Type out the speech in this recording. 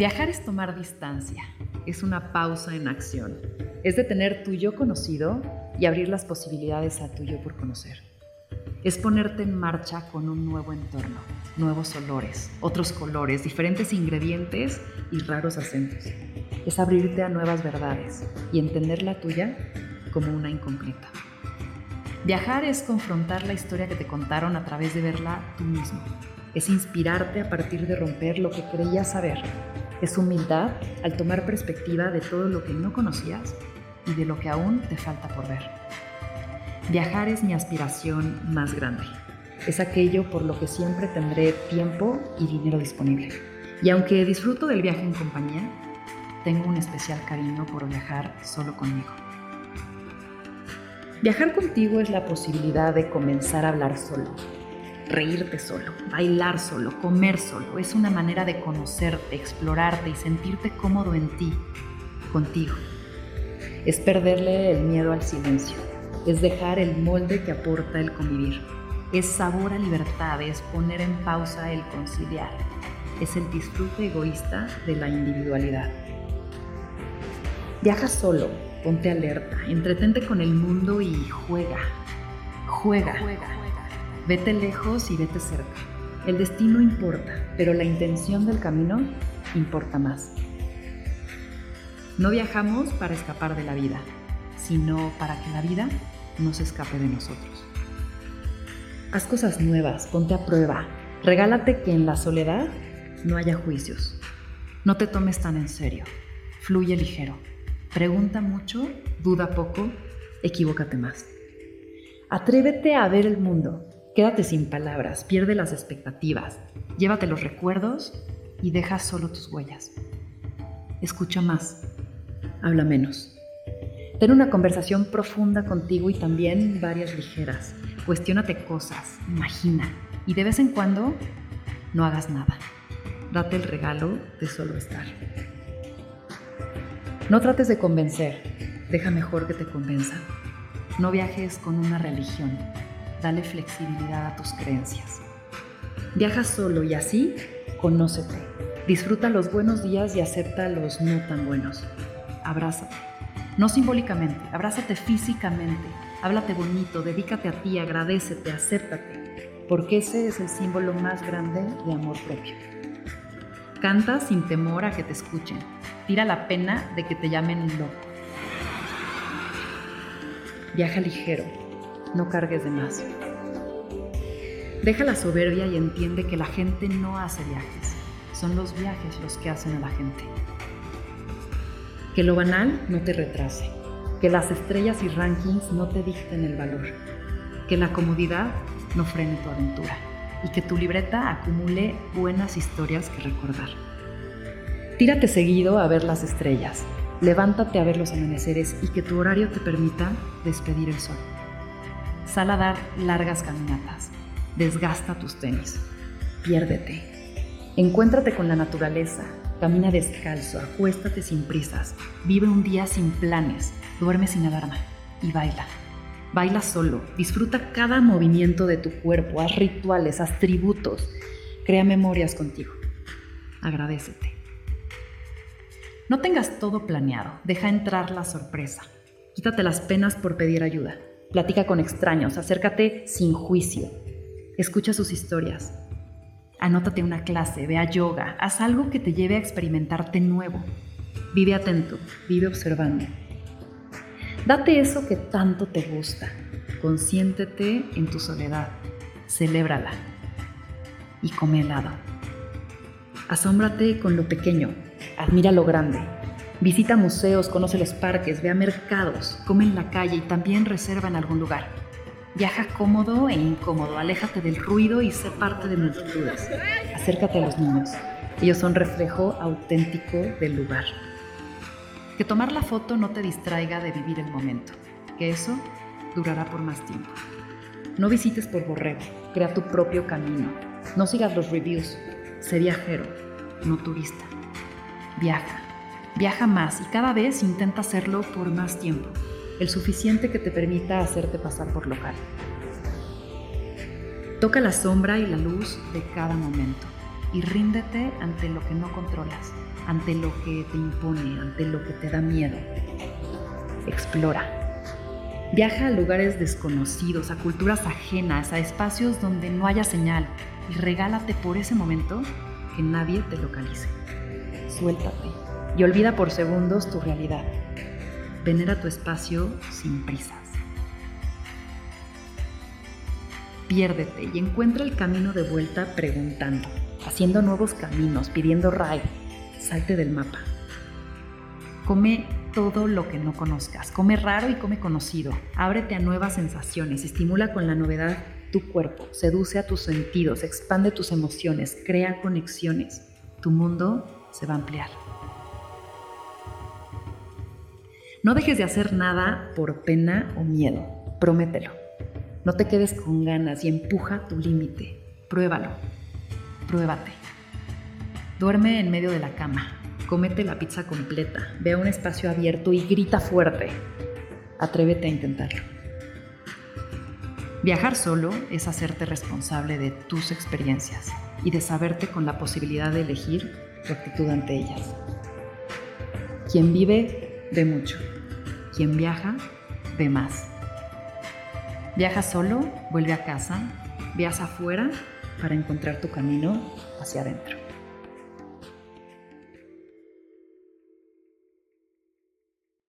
Viajar es tomar distancia, es una pausa en acción, es detener tu yo conocido y abrir las posibilidades a tu yo por conocer. Es ponerte en marcha con un nuevo entorno, nuevos olores, otros colores, diferentes ingredientes y raros acentos. Es abrirte a nuevas verdades y entender la tuya como una incompleta. Viajar es confrontar la historia que te contaron a través de verla tú mismo. Es inspirarte a partir de romper lo que creías saber. Es humildad al tomar perspectiva de todo lo que no conocías y de lo que aún te falta por ver. Viajar es mi aspiración más grande. Es aquello por lo que siempre tendré tiempo y dinero disponible. Y aunque disfruto del viaje en compañía, tengo un especial cariño por viajar solo conmigo. Viajar contigo es la posibilidad de comenzar a hablar solo, reírte solo, bailar solo, comer solo. Es una manera de conocerte, explorarte y sentirte cómodo en ti, contigo. Es perderle el miedo al silencio, es dejar el molde que aporta el convivir. Es sabor a libertad, es poner en pausa el conciliar. Es el disfrute egoísta de la individualidad. Viaja solo, ponte alerta, entretente con el mundo y juega. Juega. Vete lejos y vete cerca. El destino importa, pero la intención del camino importa más. No viajamos para escapar de la vida, sino para que la vida no se escape de nosotros. Haz cosas nuevas, ponte a prueba. Regálate que en la soledad no haya juicios. No te tomes tan en serio. Fluye ligero. Pregunta mucho, duda poco, equivócate más. Atrévete a ver el mundo. Quédate sin palabras, pierde las expectativas, llévate los recuerdos y deja solo tus huellas. Escucha más, habla menos. Ten una conversación profunda contigo y también varias ligeras. Cuestiónate cosas, imagina y de vez en cuando no hagas nada. Date el regalo de solo estar. No trates de convencer, deja mejor que te convenza. No viajes con una religión, dale flexibilidad a tus creencias. Viaja solo y así conócete. Disfruta los buenos días y acepta los no tan buenos. Abrázate. No simbólicamente, abrázate físicamente. Háblate bonito, dedícate a ti, agradecete, acéptate, porque ese es el símbolo más grande de amor propio. Canta sin temor a que te escuchen, tira la pena de que te llamen loco. Viaja ligero, no cargues de más. Deja la soberbia y entiende que la gente no hace viajes, son los viajes los que hacen a la gente. Que lo banal no te retrase, que las estrellas y rankings no te dicten el valor, que la comodidad no frene tu aventura y que tu libreta acumule buenas historias que recordar. Tírate seguido a ver las estrellas, levántate a ver los amaneceres y que tu horario te permita despedir el sol. Sal a dar largas caminatas, desgasta tus tenis, piérdete. Encuéntrate con la naturaleza, camina descalzo, acuéstate sin prisas, vive un día sin planes, duerme sin alarma y baila. Baila solo, disfruta cada movimiento de tu cuerpo, haz rituales, haz tributos, crea memorias contigo. Agradecete. No tengas todo planeado, deja entrar la sorpresa. Quítate las penas por pedir ayuda. Platica con extraños, acércate sin juicio. Escucha sus historias. Anótate una clase, ve a yoga, haz algo que te lleve a experimentarte nuevo. Vive atento, vive observando. Date eso que tanto te gusta. Consiéntete en tu soledad. Celébrala. Y come helado. Asómbrate con lo pequeño, admira lo grande. Visita museos, conoce los parques, ve a mercados, come en la calle y también reserva en algún lugar. Viaja cómodo e incómodo, aléjate del ruido y sé parte de multitudes. Acércate a los niños. Ellos son reflejo auténtico del lugar. Que tomar la foto no te distraiga de vivir el momento, que eso durará por más tiempo. No visites por borrego, crea tu propio camino. No sigas los reviews, sé viajero, no turista. Viaja, viaja más y cada vez intenta hacerlo por más tiempo, el suficiente que te permita hacerte pasar por local. Toca la sombra y la luz de cada momento y ríndete ante lo que no controlas. ante lo que te impone, ante lo que te da miedo. Explora. Viaja a lugares desconocidos, a culturas ajenas, a espacios donde no haya señal y regálate por ese momento que nadie te localice. Suéltate y olvida por segundos tu realidad. Venera tu espacio sin prisas. Piérdete y encuentra el camino de vuelta preguntando, haciendo nuevos caminos, pidiendo ride. Salte del mapa. Come todo lo que no conozcas. Come raro y come conocido. Ábrete a nuevas sensaciones. Estimula con la novedad tu cuerpo. Seduce a tus sentidos. Expande tus emociones. Crea conexiones. Tu mundo se va a ampliar. No dejes de hacer nada por pena o miedo. Promételo. No te quedes con ganas y empuja tu límite. Pruébalo. Pruébate. Duerme en medio de la cama. Cómete la pizza completa. Ve a un espacio abierto y grita fuerte. Atrévete a intentarlo. Viajar solo es hacerte responsable de tus experiencias y de saberte con la posibilidad de elegir tu actitud ante ellas. Quien vive ve mucho. Quien viaja, ve más. Viaja solo, vuelve a casa, viaja afuera para encontrar tu camino hacia adentro.